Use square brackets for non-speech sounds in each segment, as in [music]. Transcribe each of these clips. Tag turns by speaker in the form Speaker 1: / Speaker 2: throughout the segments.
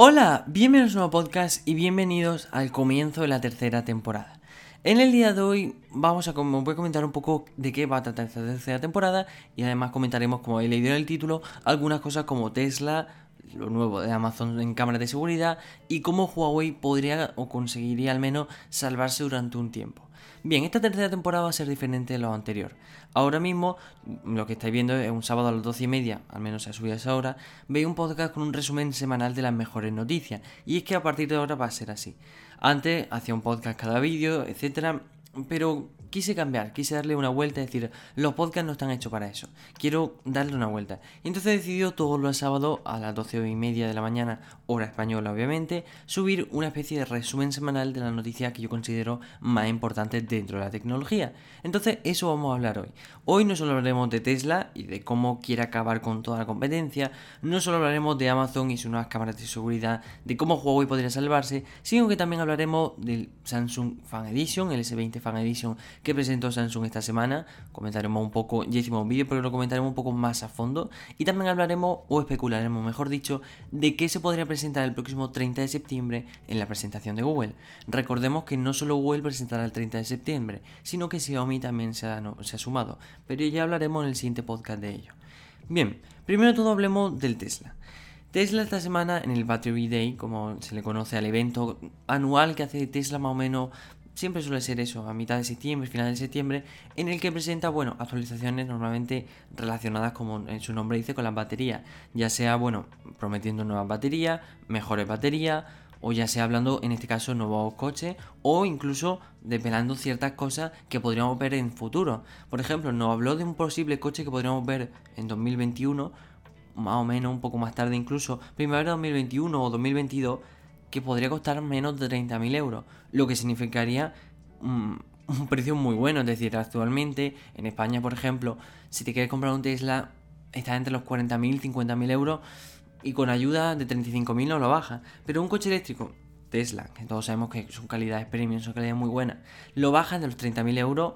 Speaker 1: Hola, bienvenidos a un nuevo podcast y bienvenidos al comienzo de la tercera temporada. En el día de hoy vamos a voy a comentar un poco de qué va a tratar esta tercera temporada y además comentaremos, como he leído en el título, algunas cosas como Tesla, lo nuevo de Amazon en cámaras de seguridad y cómo Huawei podría o conseguiría al menos salvarse durante un tiempo. Bien, esta tercera temporada va a ser diferente de lo anterior. Ahora mismo, lo que estáis viendo es un sábado a las 12 y media, al menos se ha subido a esa hora, veis un podcast con un resumen semanal de las mejores noticias. Y es que a partir de ahora va a ser así. Antes hacía un podcast cada vídeo, etcétera, pero quise cambiar, quise darle una vuelta, es decir, los podcasts no están hechos para eso. Quiero darle una vuelta. Y entonces he decidido todos los sábados a las 12 y media de la mañana, hora española obviamente, subir una especie de resumen semanal de las noticias que yo considero más importantes dentro de la tecnología. Entonces, eso vamos a hablar hoy. Hoy no solo hablaremos de Tesla y de cómo quiere acabar con toda la competencia, no solo hablaremos de Amazon y sus nuevas cámaras de seguridad, de cómo Huawei podría salvarse, sino que también hablaremos del Samsung Fan Edition, el S20 Fan Edition que presentó Samsung esta semana. Comentaremos un poco, ya hicimos un vídeo, pero lo comentaremos un poco más a fondo. Y también hablaremos, o especularemos, mejor dicho, de qué se podría presentar el próximo 30 de septiembre en la presentación de Google. Recordemos que no solo Google presentará el 30 de septiembre, sino que Xiaomi también se ha, se ha sumado. Pero ya hablaremos en el siguiente podcast de ello. Bien, primero todo hablemos del Tesla. Tesla esta semana en el Battery Day, como se le conoce al evento anual que hace Tesla más o menos siempre suele ser eso, a mitad de septiembre, final de septiembre, en el que presenta, bueno, actualizaciones normalmente relacionadas, como en su nombre dice, con las baterías. Ya sea, bueno, prometiendo nuevas baterías, mejores baterías, o ya sea hablando, en este caso, nuevos coches, o incluso desvelando ciertas cosas que podríamos ver en futuro. Por ejemplo, nos habló de un posible coche que podríamos ver en 2021, más o menos, un poco más tarde incluso, primavera 2021 o 2022, que podría costar menos de 30.000 euros, lo que significaría mm, un precio muy bueno. Es decir, actualmente en España, por ejemplo, si te quieres comprar un Tesla, está entre los 40.000 y 50.000 euros y con ayuda de 35.000 no lo baja. Pero un coche eléctrico, Tesla, que todos sabemos que son calidades premium, son calidades muy buenas, lo baja de los 30.000 euros,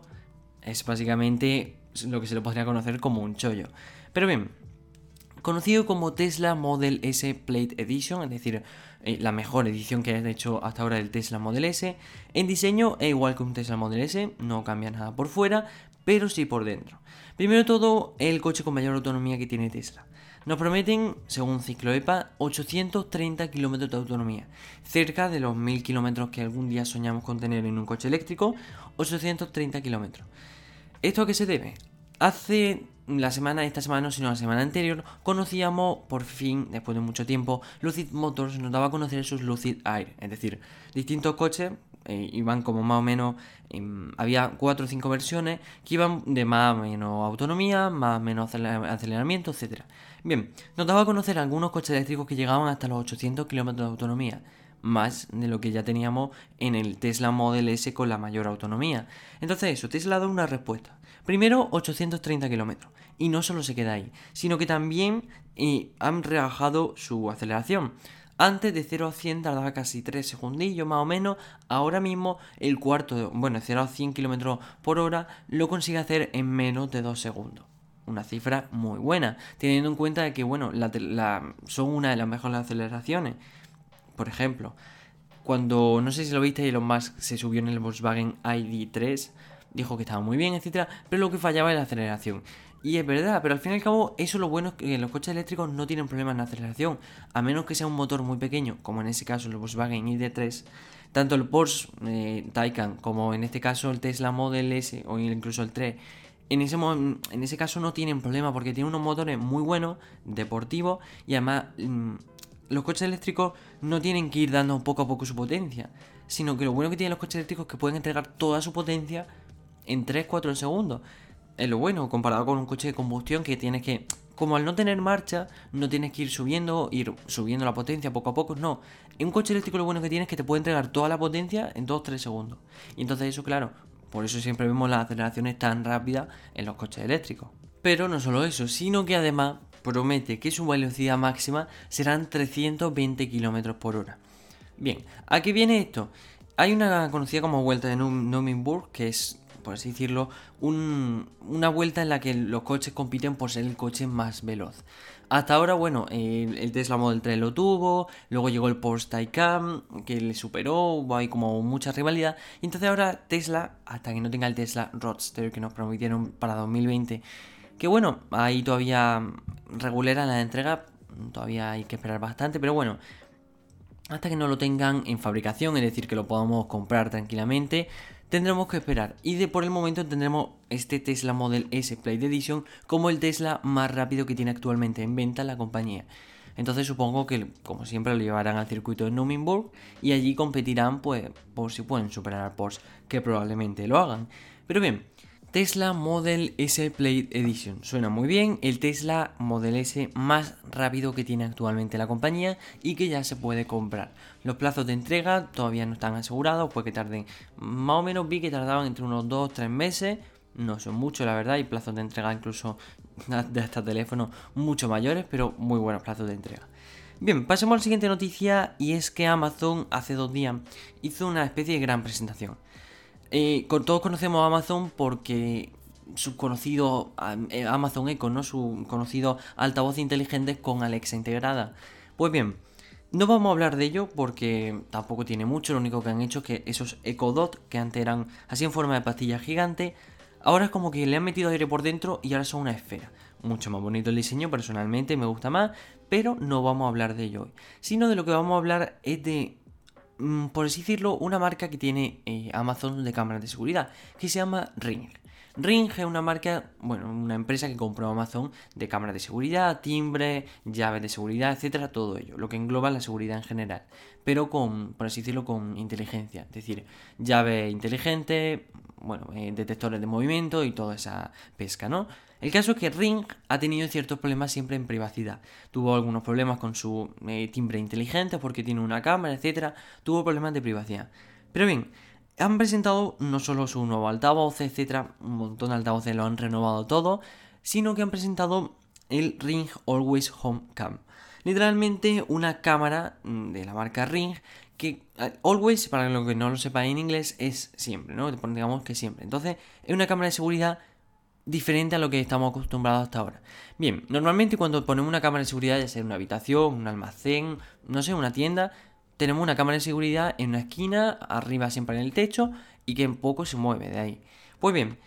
Speaker 1: es básicamente lo que se le podría conocer como un chollo. Pero bien, conocido como Tesla Model S Plate Edition, es decir, eh, la mejor edición que ha hecho hasta ahora del Tesla Model S. En diseño es igual que un Tesla Model S, no cambia nada por fuera, pero sí por dentro. Primero todo, el coche con mayor autonomía que tiene Tesla. Nos prometen, según Ciclo EPA, 830 kilómetros de autonomía, cerca de los 1000 kilómetros que algún día soñamos con tener en un coche eléctrico, 830 kilómetros. ¿Esto a qué se debe? Hace la semana, esta semana no, sino la semana anterior, conocíamos por fin, después de mucho tiempo, Lucid Motors nos daba a conocer sus Lucid Air, es decir, distintos coches eh, iban como más o menos, em, había cuatro o cinco versiones que iban de más o menos autonomía, más o menos aceleramiento, etc. Bien, nos daba a conocer algunos coches eléctricos que llegaban hasta los 800 kilómetros de autonomía, más de lo que ya teníamos en el Tesla Model S con la mayor autonomía. Entonces eso, Tesla da una respuesta. Primero 830 kilómetros. Y no solo se queda ahí, sino que también eh, han rebajado su aceleración. Antes de 0 a 100 tardaba casi 3 segundillos más o menos. Ahora mismo el cuarto, bueno, 0 a 100 km por hora lo consigue hacer en menos de 2 segundos. Una cifra muy buena, teniendo en cuenta que, bueno, son una de las mejores aceleraciones. Por ejemplo, cuando, no sé si lo viste, Elon Musk se subió en el Volkswagen ID3, dijo que estaba muy bien, etcétera, pero lo que fallaba era la aceleración. Y es verdad, pero al fin y al cabo, eso lo bueno es que los coches eléctricos no tienen problemas en aceleración, a menos que sea un motor muy pequeño, como en ese caso el Volkswagen ID3. Tanto el Porsche eh, Taycan como en este caso el Tesla Model S o incluso el 3 en ese, en ese caso no tienen problema porque tienen unos motores muy buenos, deportivos y además mm, los coches eléctricos no tienen que ir dando poco a poco su potencia, sino que lo bueno que tienen los coches eléctricos es que pueden entregar toda su potencia en 3-4 segundos. Es lo bueno, comparado con un coche de combustión que tienes que, como al no tener marcha, no tienes que ir subiendo, ir subiendo la potencia poco a poco, no. En un coche eléctrico lo bueno que tienes es que te puede entregar toda la potencia en 2-3 segundos. Y entonces eso, claro, por eso siempre vemos las aceleraciones tan rápidas en los coches eléctricos. Pero no solo eso, sino que además promete que su velocidad máxima serán 320 km por hora. Bien, ¿a qué viene esto? Hay una conocida como vuelta de Nürburgring, que es por así decirlo, una vuelta en la que los coches compiten por ser el coche más veloz. Hasta ahora, bueno, el, Tesla Model 3 lo tuvo, luego llegó el Porsche Taycan, que le superó, hubo ahí como mucha rivalidad. Y entonces ahora Tesla, hasta que no tenga el Tesla Roadster que nos prometieron para 2020, que bueno, ahí todavía regulera la entrega, todavía hay que esperar bastante, pero bueno, hasta que no lo tengan en fabricación, es decir, que lo podamos comprar tranquilamente, tendremos que esperar. Y de por el momento tendremos este Tesla Model S Plate Edition como el Tesla más rápido que tiene actualmente en venta la compañía. Entonces supongo que, como siempre, lo llevarán al circuito de Nürburgring y allí competirán, pues, por si pueden superar al Porsche, que probablemente lo hagan. Pero bien, Tesla Model S Plate Edition. Suena muy bien, el Tesla Model S más rápido que tiene actualmente la compañía y que ya se puede comprar. Los plazos de entrega todavía no están asegurados, puede que tarden más o menos, vi que tardaban entre unos 2-3 meses, no son muchos la verdad, y plazos de entrega incluso [laughs] de hasta teléfono mucho mayores, pero muy buenos plazos de entrega. Bien, pasemos a la siguiente noticia y es que Amazon hace dos días hizo una especie de gran presentación. Eh, todos conocemos a Amazon porque su conocido eh, Amazon Echo, ¿no? Su conocido altavoz inteligente con Alexa integrada. Pues bien, no vamos a hablar de ello porque tampoco tiene mucho, lo único que han hecho es que esos Echo Dot, que antes eran así en forma de pastilla gigante, ahora es como que le han metido aire por dentro y ahora son una esfera. Mucho más bonito el diseño, personalmente me gusta más, pero no vamos a hablar de ello hoy. Sino de lo que vamos a hablar es de por así decirlo, una marca que tiene eh, Amazon de cámaras de seguridad, que se llama Ring. Ring es una marca, bueno, una empresa que compró Amazon de cámaras de seguridad, timbre, llaves de seguridad, etcétera, todo ello, lo que engloba la seguridad en general, pero con, por así decirlo, con inteligencia, es decir, llave inteligente, bueno, eh, detectores de movimiento y toda esa pesca, ¿no? El caso es que Ring ha tenido ciertos problemas siempre en privacidad. Tuvo algunos problemas con su eh, timbre inteligente porque tiene una cámara, etc. Tuvo problemas de privacidad. Pero bien, han presentado no solo su nuevo altavoz, etc. Un montón de altavoces lo han renovado todo. Sino que han presentado el Ring Always Home Cam. Literalmente una cámara mm, de la marca Ring que always, para lo que no lo sepa en inglés, es siempre, ¿no? Digamos que siempre. Entonces, es una cámara de seguridad diferente a lo que estamos acostumbrados hasta ahora. Bien, normalmente cuando ponemos una cámara de seguridad, ya sea en una habitación, un almacén, no sé, una tienda, tenemos una cámara de seguridad en una esquina, arriba siempre en el techo, y que en poco se mueve de ahí. Pues bien,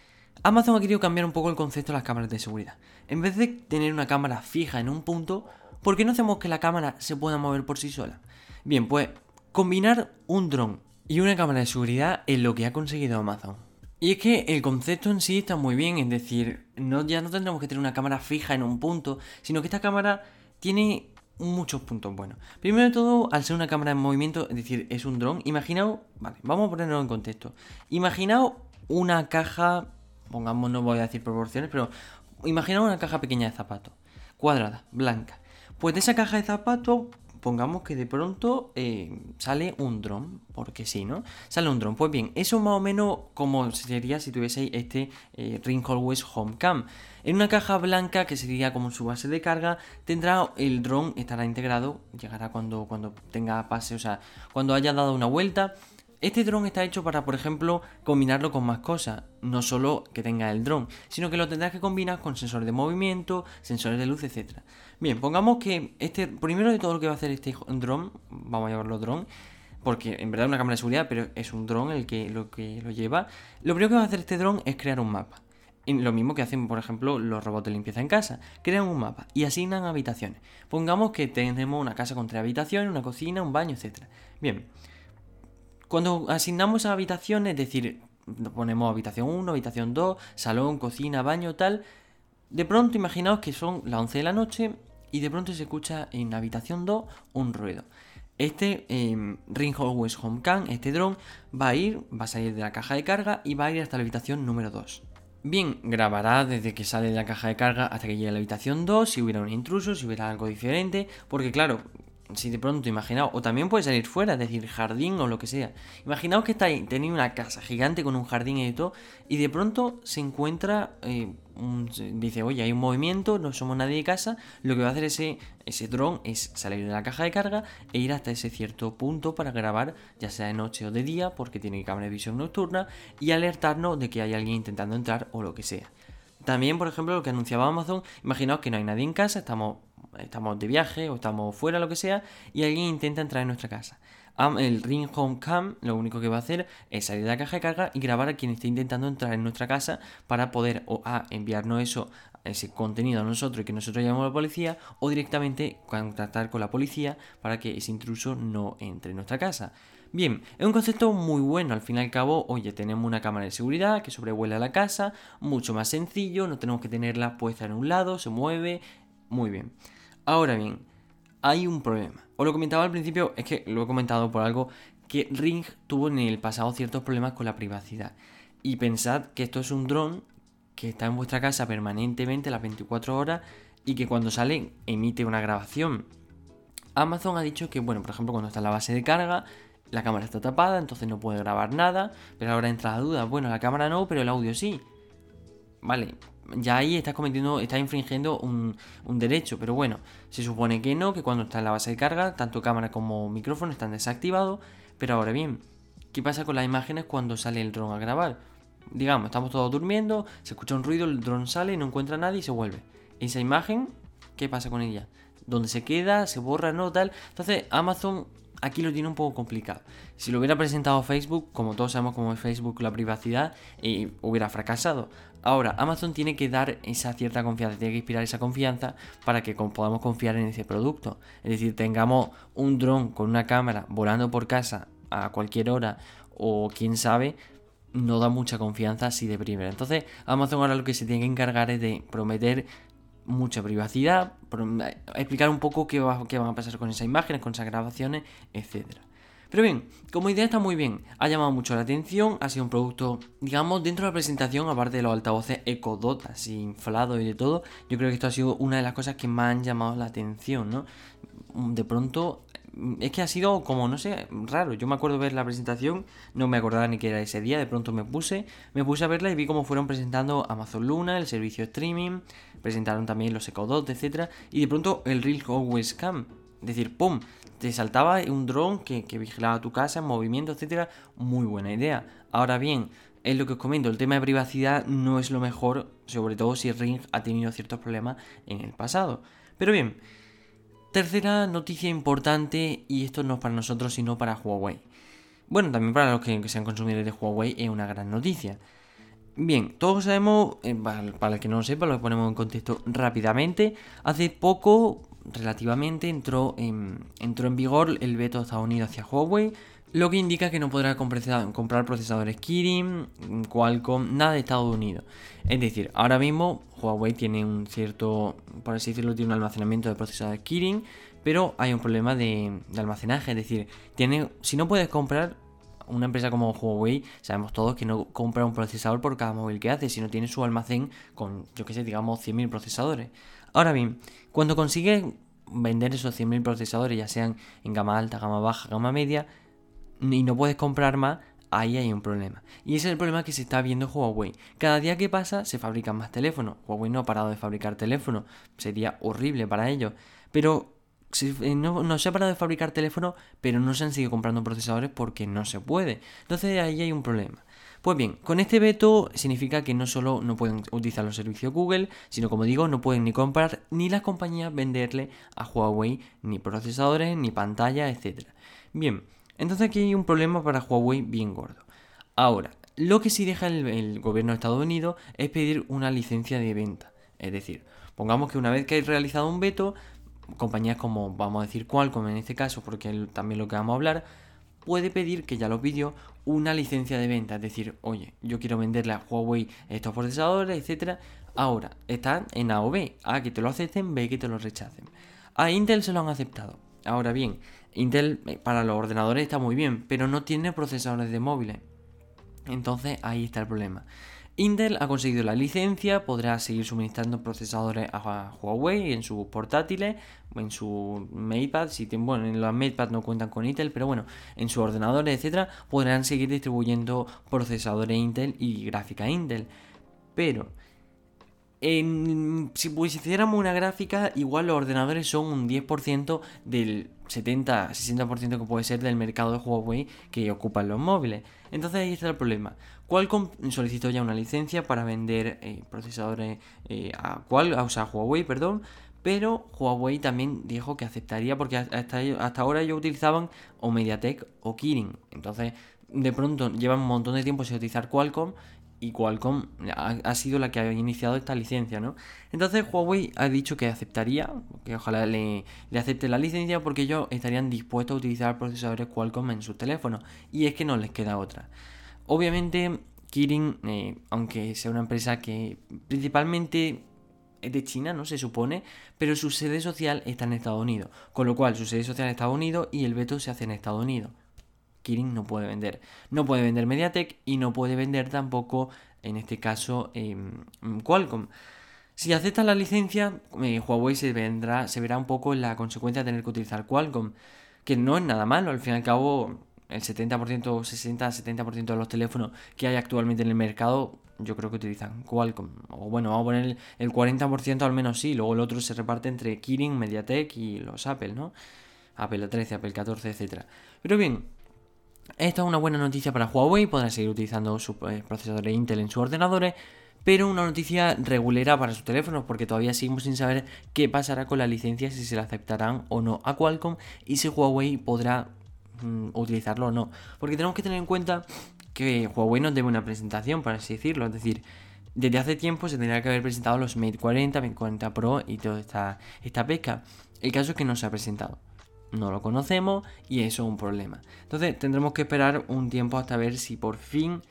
Speaker 1: Amazon ha querido cambiar un poco el concepto de las cámaras de seguridad. En vez de tener una cámara fija en un punto, ¿por qué no hacemos que la cámara se pueda mover por sí sola? Bien, pues combinar un dron y una cámara de seguridad es lo que ha conseguido Amazon. Y es que el concepto en sí está muy bien, es decir, no, ya no tendremos que tener una cámara fija en un punto, sino que esta cámara tiene muchos puntos buenos. Primero de todo, al ser una cámara en movimiento, es decir, es un dron, imaginaos, vale, vamos a ponerlo en contexto. Imaginaos una caja, pongamos, no voy a decir proporciones, pero imaginaos una caja pequeña de zapatos, cuadrada, blanca. Pues de esa caja de zapatos pongamos que de pronto eh, sale un dron, porque sí, ¿no? Sale un dron. Pues bien, eso más o menos como sería si tuvieseis este eh, Ring Always Home Cam. En una caja blanca, que sería como su base de carga, tendrá el dron, estará integrado, llegará cuando, cuando tenga pase, o sea, cuando haya dado una vuelta este dron está hecho para, por ejemplo, combinarlo con más cosas, no solo que tenga el dron, sino que lo tendrás que combinar con sensores de movimiento, sensores de luz, etc. Bien, pongamos que este, primero de todo lo que va a hacer este dron, vamos a llamarlo dron, porque en verdad es una cámara de seguridad, pero es un dron el que lo que lo lleva. Lo primero que va a hacer este dron es crear un mapa. lo mismo que hacen, por ejemplo, los robots de limpieza en casa. Crean un mapa y asignan habitaciones. Pongamos que tenemos una casa con tres habitaciones, una cocina, un baño, etc. Bien, cuando asignamos a habitaciones, es decir, ponemos habitación 1, habitación 2, salón, cocina, baño, tal, de pronto imaginaos que son las 11 de la noche y de pronto se escucha en habitación 2 un ruido. Este eh, Ring Always Home Cam, este dron, va a ir, va a salir de la caja de carga y va a ir hasta la habitación número 2. Bien, grabará desde que sale de la caja de carga hasta que llegue a la habitación 2, si hubiera un intruso, si hubiera algo diferente, porque claro, si de pronto imaginaos, o también puede salir fuera, es decir, jardín o lo que sea. Imaginaos que estáis, tenéis una casa gigante con un jardín y todo, y de pronto se encuentra, eh, dice, oye, hay un movimiento, no somos nadie de casa, lo que va a hacer ese, ese dron es salir de la caja de carga e ir hasta ese cierto punto para grabar, ya sea de noche o de día, porque tiene cámara de visión nocturna, y alertarnos de que hay alguien intentando entrar o lo que sea. También, por ejemplo, lo que anunciaba Amazon, imaginaos que no hay nadie en casa, estamos estamos de viaje o estamos fuera, lo que sea, y alguien intenta entrar en nuestra casa. El Ring Home Cam lo único que va a hacer es salir de la caja de carga y grabar a quien esté intentando entrar en nuestra casa para poder o a enviarnos eso, ese contenido a nosotros y que nosotros llamemos a la policía o directamente contactar con la policía para que ese intruso no entre en nuestra casa. Bien, es un concepto muy bueno, al fin y al cabo, oye, tenemos una cámara de seguridad que sobrevuela la casa, mucho más sencillo, no tenemos que tenerla puesta en un lado, se mueve, muy bien. Ahora bien, hay un problema. Os lo comentaba al principio, es que lo he comentado por algo, que Ring tuvo en el pasado ciertos problemas con la privacidad. Y pensad que esto es un dron que está en vuestra casa permanentemente las 24 horas y que cuando sale emite una grabación. Amazon ha dicho que, bueno, por ejemplo, cuando está en la base de carga, la cámara está tapada, entonces no puede grabar nada, pero ahora entra la duda, bueno, la cámara no, pero el audio sí. Vale, ya ahí estás cometiendo, estás infringiendo un, derecho, pero bueno, se supone que no, que cuando está en la base de carga, tanto cámara como micrófono están desactivados, pero ahora bien, ¿qué pasa con las imágenes cuando sale el dron a grabar? Digamos, estamos todos durmiendo, se escucha un ruido, el dron sale, no encuentra a nadie y se vuelve. Esa imagen, ¿qué pasa con ella? ¿Dónde se queda? ¿Se borra? ¿No? Tal. Entonces, Amazon aquí lo tiene un poco complicado. Si lo hubiera presentado Facebook, como todos sabemos cómo es Facebook la privacidad, hubiera fracasado. Ahora, Amazon tiene que dar esa cierta confianza, tiene que inspirar esa confianza para que podamos confiar en ese producto. Es decir, tengamos un dron con una cámara volando por casa a cualquier hora o quién sabe, no da mucha confianza así de primera. Entonces, Amazon ahora lo que se tiene que encargar es de prometer mucha privacidad, explicar un poco qué, va, qué van a pasar con esas imágenes, con esas grabaciones, etcétera. Pero bien, como idea está muy bien, ha llamado mucho la atención, ha sido un producto, digamos, dentro de la presentación, aparte de los altavoces Echo Dot, así inflados y de todo, yo creo que esto ha sido una de las cosas que más han llamado la atención, ¿no? De pronto, es que ha sido como, no sé, raro. Yo me acuerdo ver la presentación, no me acordaba ni que era ese día, de pronto me puse, me puse a verla y vi cómo fueron presentando Amazon Luna, el servicio streaming, presentaron también los Echo Dot, etc. Y de pronto el Real Always Cam, es decir, ¡pum! te saltaba un dron que, vigilaba tu casa en movimiento, etcétera. Muy buena idea. Ahora bien, es lo que os comento, el tema de privacidad no es lo mejor, sobre todo si Ring ha tenido ciertos problemas en el pasado. Pero bien, tercera noticia importante, y esto no es para nosotros, sino para Huawei. Bueno, también para los que, sean consumidores de Huawei es una gran noticia. Bien, todos sabemos, eh, para el que no lo sepa, lo ponemos en contexto rápidamente. Hace poco, relativamente entró en, vigor el veto de Estados Unidos hacia Huawei, lo que indica que no podrá comprar procesadores Kirin, Qualcomm, nada de Estados Unidos. Es decir, ahora mismo Huawei tiene un cierto, por así decirlo, tiene un almacenamiento de procesadores Kirin, pero hay un problema de, almacenaje, es decir, tiene, si no puedes comprar una empresa como Huawei, sabemos todos que no compra un procesador por cada móvil que hace, sino tiene su almacén con, yo que sé, digamos 100.000 procesadores. Ahora bien, cuando consigues vender esos 100.000 procesadores, ya sean en gama alta, gama baja, gama media, y no puedes comprar más, ahí hay un problema. Y ese es el problema que se está viendo Huawei. Cada día que pasa se fabrican más teléfonos. Huawei no ha parado de fabricar teléfonos. Sería horrible para ellos. Pero no, no, se ha parado de fabricar teléfonos, pero no se han seguido comprando procesadores porque no se puede. Entonces ahí hay un problema. Pues bien, con este veto significa que no solo no pueden utilizar los servicios Google, sino como digo, no pueden ni comprar ni las compañías venderle a Huawei ni procesadores, ni pantalla, etc. Bien, entonces aquí hay un problema para Huawei bien gordo. Ahora, lo que sí deja el, gobierno de Estados Unidos es pedir una licencia de venta. Es decir, pongamos que una vez que hay realizado un veto, compañías como, vamos a decir Qualcomm en este caso, porque también lo que vamos a hablar, puede pedir, que ya lo pidió, una licencia de venta. Es decir, oye, yo quiero venderle a Huawei estos procesadores, etcétera. Ahora, están en A o B. A que te lo acepten, B que te lo rechacen. A Intel se lo han aceptado. Ahora bien, Intel eh, para los ordenadores está muy bien, pero no tiene procesadores de móviles. Entonces ahí está el problema. Intel ha conseguido la licencia, podrá seguir suministrando procesadores a Huawei en sus portátiles, en su MatePad, si bueno, en los MatePad no cuentan con Intel, pero bueno, en sus ordenadores, etcétera, podrán seguir distribuyendo procesadores Intel y gráfica Intel. Pero si hiciéramos una gráfica, igual los ordenadores son un 10% del 70-60% que puede ser del mercado de Huawei que ocupan los móviles. Entonces ahí está el problema. Qualcomm solicitó ya una licencia para vender eh, procesadores eh, a, Huawei, perdón, pero Huawei también dijo que aceptaría porque hasta, hasta ahora ellos utilizaban o MediaTek o Kirin. Entonces, de pronto llevan un montón de tiempo sin utilizar Qualcomm y Qualcomm ha, sido la que ha iniciado esta licencia, ¿no? Entonces Huawei ha dicho que aceptaría, que ojalá le, acepte la licencia porque ellos estarían dispuestos a utilizar procesadores Qualcomm en sus teléfonos y es que no les queda otra. Obviamente Kirin, eh, aunque sea una empresa que principalmente es de China, ¿no? Se supone, pero su sede social está en Estados Unidos, con lo cual su sede social en Estados Unidos y el veto se hace en Estados Unidos. Kirin no puede vender. No puede vender MediaTek y no puede vender tampoco, en este caso, em, Qualcomm. Si acepta la licencia, eh, Huawei se, vendrá, se verá un poco la consecuencia de tener que utilizar Qualcomm, que no es nada malo, al fin y al cabo el 70%, 60-70% de los teléfonos que hay actualmente en el mercado, yo creo que utilizan Qualcomm. O bueno, vamos a poner el 40% al menos sí, luego el otro se reparte entre Kirin, MediaTek y los Apple, ¿no? Apple 13, Apple 14, etc. Pero bien, esta es una buena noticia para Huawei, podrá seguir utilizando sus eh, procesadores Intel en sus ordenadores, pero una noticia regulera para sus teléfonos, porque todavía seguimos sin saber qué pasará con la licencia, si se la aceptarán o no a Qualcomm y si Huawei podrá mm, utilizarlo o no. Porque tenemos que tener en cuenta que Huawei nos debe una presentación, por así decirlo, es decir, desde hace tiempo se tendría que haber presentado los Mate 40, Mate 40 Pro y toda esta, esta pesca. El caso es que no se ha presentado no lo conocemos y eso es un problema. Entonces tendremos que esperar un tiempo hasta ver si por fin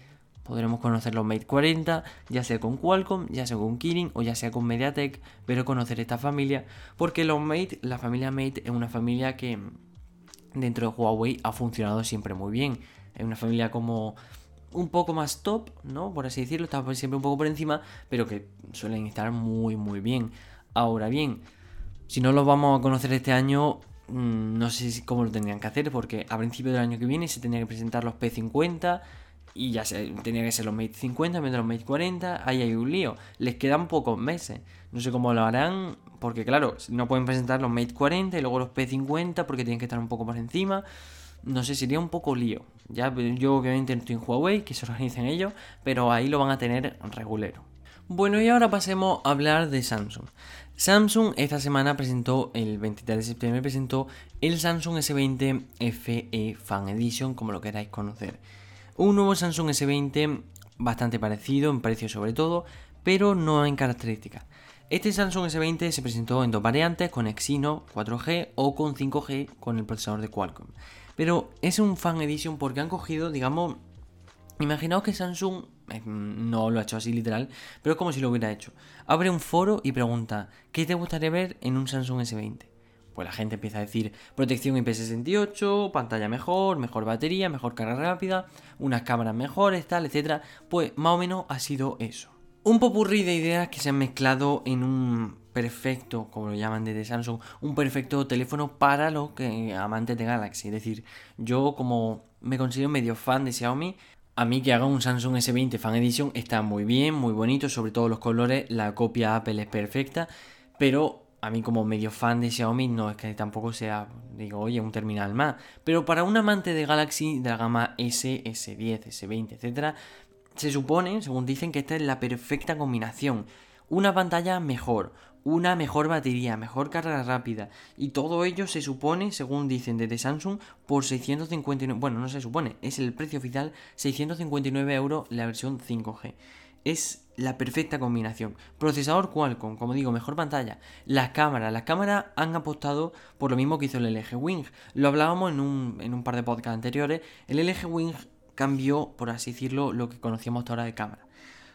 Speaker 1: podremos conocer los Mate 40, ya sea con Qualcomm, ya sea con Kirin o ya sea con MediaTek, pero conocer esta familia, porque los Mate, la familia Mate es una familia que dentro de Huawei ha funcionado siempre muy bien. Es una familia como un poco más top, ¿no? Por así decirlo, está siempre un poco por encima, pero que suelen estar muy muy bien. Ahora bien, si no los vamos a conocer este año, Mm, no sé cómo lo tendrían que hacer porque a principio del año que viene se tenía que presentar los P50 y ya se, tenía que ser los Mate 50 en vez de los Mate 40. Ahí hay un lío. Les quedan pocos meses. No sé cómo lo harán porque, claro, no pueden presentar los Mate 40 y luego los P50 porque tienen que estar un poco por encima. No sé, sería un poco lío. Ya, yo obviamente no estoy en Huawei, que se organicen ellos, pero ahí lo van a tener regulero. Bueno, y ahora pasemos a hablar de Samsung. Samsung esta semana presentó, el 23 de septiembre presentó el Samsung S20 FE Fan Edition, como lo queráis conocer. Un nuevo Samsung S20 bastante parecido en precio sobre todo, pero no en características. Este Samsung S20 se presentó en dos variantes, con Exynos 4G o con 5G con el procesador de Qualcomm. Pero es un Fan Edition porque han cogido, digamos, Imaginaos que Samsung no lo ha hecho así literal, pero es como si lo hubiera hecho. Abre un foro y pregunta, ¿qué te gustaría ver en un Samsung S20? Pues la gente empieza a decir protección IP68, pantalla mejor, mejor batería, mejor carga rápida, unas cámaras mejores, tal, etc. Pues más o menos ha sido eso. Un popurrí de ideas que se han mezclado en un perfecto, como lo llaman desde Samsung, un perfecto teléfono para los que amantes de Galaxy. Es decir, yo como me considero medio fan de Xiaomi, a mí que haga un Samsung S20 Fan Edition está muy bien, muy bonito, sobre todo los colores, la copia Apple es perfecta, pero a mí como medio fan de Xiaomi no es que tampoco sea, digo, oye, un terminal más. Pero para un amante de Galaxy de la gama S, S10, S20, etc., se supone, según dicen, que esta es la perfecta combinación. Una pantalla mejor, una mejor batería, mejor carga rápida y todo ello se supone, según dicen desde Samsung, por 659, bueno, no se supone, es el precio oficial, 659 euros la versión 5G. Es la perfecta combinación. Procesador Qualcomm, como digo, mejor pantalla. Las cámaras, las cámaras han apostado por lo mismo que hizo el LG Wing. Lo hablábamos en un, par de podcasts anteriores. El LG Wing cambió, por así decirlo, lo que conocíamos hasta ahora de cámara.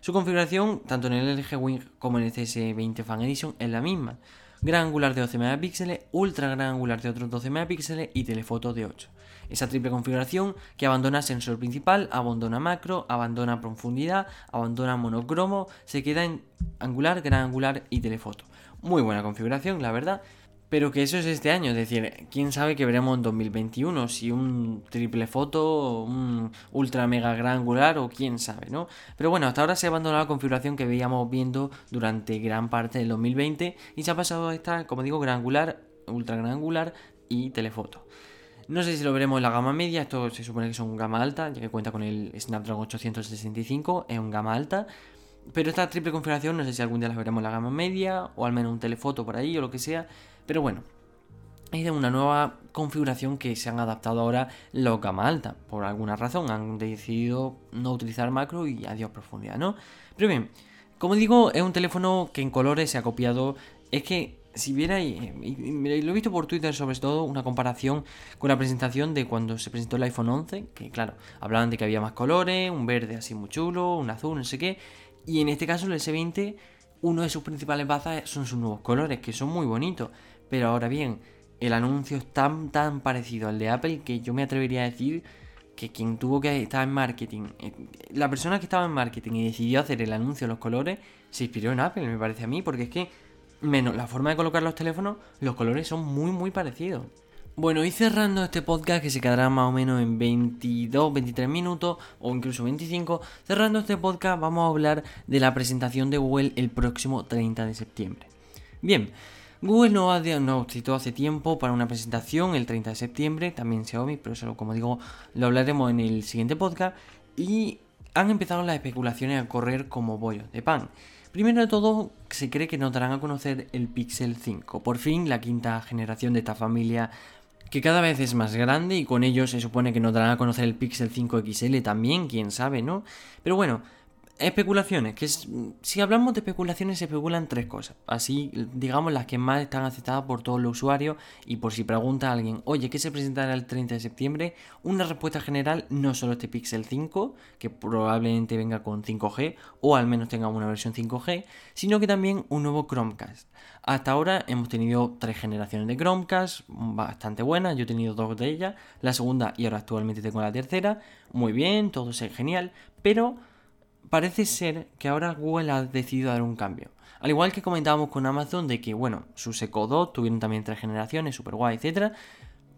Speaker 1: Su configuración, tanto en el LG Wing como en el CS20 Fan Edition, es la misma. gran angular de 12 megapíxeles, ultra gran angular de otros 12 megapíxeles y telefoto de 8. Esa triple configuración que abandona sensor principal, abandona macro, abandona profundidad, abandona monocromo, se queda en angular, gran angular y telefoto. Muy buena configuración, la verdad. Pero que eso es este año, es decir, quién sabe que veremos en 2021, si un triple foto, un ultra mega gran angular o quién sabe, ¿no? Pero bueno, hasta ahora se ha abandonado la configuración que veíamos viendo durante gran parte del 2020 y se ha pasado a esta, como digo, gran angular, ultra gran angular y telefoto. No sé si lo veremos en la gama media, esto se supone que es un gama alta, ya que cuenta con el Snapdragon 865, es un gama alta. Pero esta triple configuración no sé si algún día la veremos en la gama media o al menos un telefoto por ahí o lo que sea. Pero bueno, hay de una nueva configuración que se han adaptado ahora los gama alta. Por alguna razón han decidido no utilizar macro y adiós profundidad, ¿no? Pero bien, como digo, es un teléfono que en colores se ha copiado. Es que si viera, y, lo he visto por Twitter sobre todo, una comparación con la presentación de cuando se presentó el iPhone 11, que claro, hablaban de que había más colores, un verde así muy chulo, un azul, no sé qué, y en este caso el S20, uno de sus principales bazas son sus nuevos colores, que son muy bonitos, pero ahora bien, el anuncio es tan, tan parecido al de Apple que yo me atrevería a decir que quien tuvo que estar en marketing, eh, la persona que estaba en marketing y decidió hacer el anuncio de los colores, se inspiró en Apple, me parece a mí, porque es que menos la forma de colocar los teléfonos, los colores son muy muy parecidos. Bueno, y cerrando este podcast que se quedará más o menos en 22, 23 minutos o incluso 25, cerrando este podcast vamos a hablar de la presentación de Google el próximo 30 de septiembre. Bien, Google nos, ha, citó hace tiempo para una presentación el 30 de septiembre, también Xiaomi, pero eso como digo lo hablaremos en el siguiente podcast y han empezado las especulaciones a correr como bollos de pan. Primero de todo, se cree que nos darán a conocer el Pixel 5, por fin la quinta generación de esta familia que cada vez es más grande y con ello se supone que nos darán a conocer el Pixel 5 XL también, quién sabe, ¿no? Pero bueno, Especulaciones, que si hablamos de especulaciones se especulan tres cosas, así digamos las que más están aceptadas por todos los usuarios y por si pregunta alguien, oye, ¿qué se presentará el 30 de septiembre? Una respuesta general, no solo este Pixel 5, que probablemente venga con 5G o al menos tenga una versión 5G, sino que también un nuevo Chromecast. Hasta ahora hemos tenido tres generaciones de Chromecast, bastante buenas, yo he tenido dos de ellas, la segunda y ahora actualmente tengo la tercera, muy bien, todo es genial, pero parece ser que ahora Google ha decidido dar un cambio. Al igual que comentábamos con Amazon de que, bueno, sus Echo Dot tuvieron también tres generaciones, super guay, etc.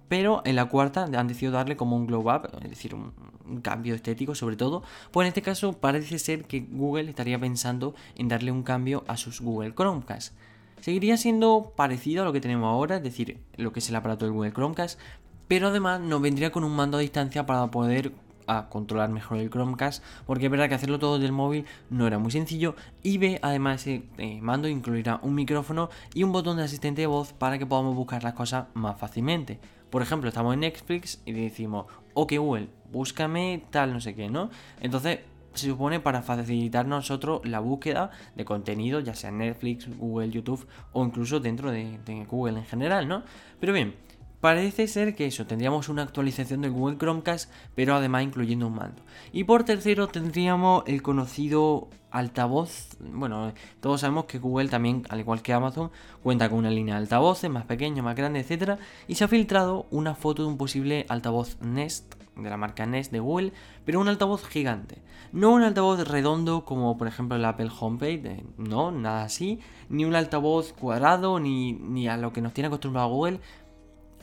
Speaker 1: Pero en la cuarta han decidido darle como un glow up, es decir, un, cambio estético sobre todo. Pues en este caso parece ser que Google estaría pensando en darle un cambio a sus Google Chromecast. Seguiría siendo parecido a lo que tenemos ahora, es decir, lo que es el aparato del Google Chromecast, pero además nos vendría con un mando a distancia para poder a controlar mejor el Chromecast, porque es verdad que hacerlo todo del móvil no era muy sencillo. Y B, además, ese eh, mando incluirá un micrófono y un botón de asistente de voz para que podamos buscar las cosas más fácilmente. Por ejemplo, estamos en Netflix y decimos, ok Google, búscame tal, no sé qué, ¿no? Entonces, se supone para facilitar nosotros la búsqueda de contenido, ya sea Netflix, Google, YouTube o incluso dentro de, de Google en general, ¿no? Pero bien, Parece ser que eso, tendríamos una actualización del Google Chromecast, pero además incluyendo un mando. Y por tercero tendríamos el conocido altavoz. Bueno, todos sabemos que Google también, al igual que Amazon, cuenta con una línea de altavoces más pequeña, más grande, etc. Y se ha filtrado una foto de un posible altavoz Nest, de la marca Nest de Google, pero un altavoz gigante. No un altavoz redondo como por ejemplo el Apple HomePage, no, nada así. Ni un altavoz cuadrado, ni, ni a lo que nos tiene acostumbrado Google,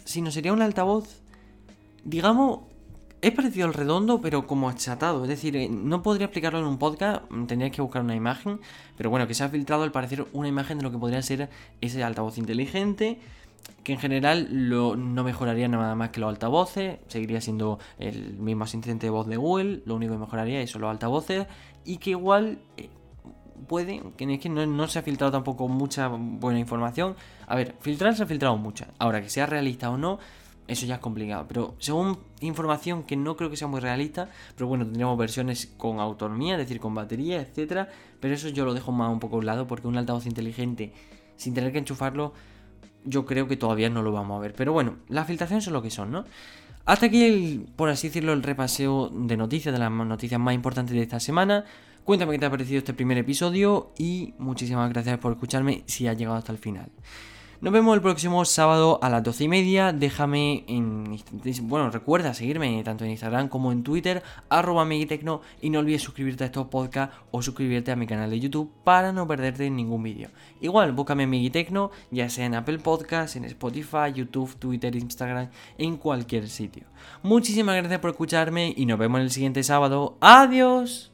Speaker 1: sino sería un altavoz, digamos, es parecido al redondo, pero como achatado. Es decir, eh, no podría explicarlo en un podcast, mm, tendría que buscar una imagen, pero bueno, que se ha filtrado al parecer una imagen de lo que podría ser ese altavoz inteligente, que en general no mejoraría nada más que los altavoces, seguiría siendo el mismo asistente de voz de Google, lo único que mejoraría es los altavoces, y que igual eh, puede, que es que no, se ha filtrado tampoco mucha buena información. A ver, filtrar se ha filtrado mucha. Ahora, que sea realista o no, eso ya es complicado. Pero según información que no creo que sea muy realista, pero bueno, tendríamos versiones con autonomía, es decir, con batería, etcétera. Pero eso yo lo dejo más un poco a un lado porque un altavoz inteligente, sin tener que enchufarlo, yo creo que todavía no lo vamos a ver. Pero bueno, las filtraciones son lo que son, ¿no? Hasta aquí, el, por así decirlo, el repaseo de noticias, de las noticias más importantes de esta semana. Cuéntame qué te ha parecido este primer episodio y muchísimas gracias por escucharme si has llegado hasta el final. Nos vemos el próximo sábado a las 12 y media. Déjame en. Bueno, recuerda seguirme tanto en Instagram como en Twitter, arroba Megitecno. Y no olvides suscribirte a estos podcasts o suscribirte a mi canal de YouTube para no perderte ningún vídeo. Igual, búscame en Megitecno, ya sea en Apple Podcasts, en Spotify, YouTube, Twitter, Instagram, en cualquier sitio. Muchísimas gracias por escucharme y nos vemos el siguiente sábado. ¡Adiós!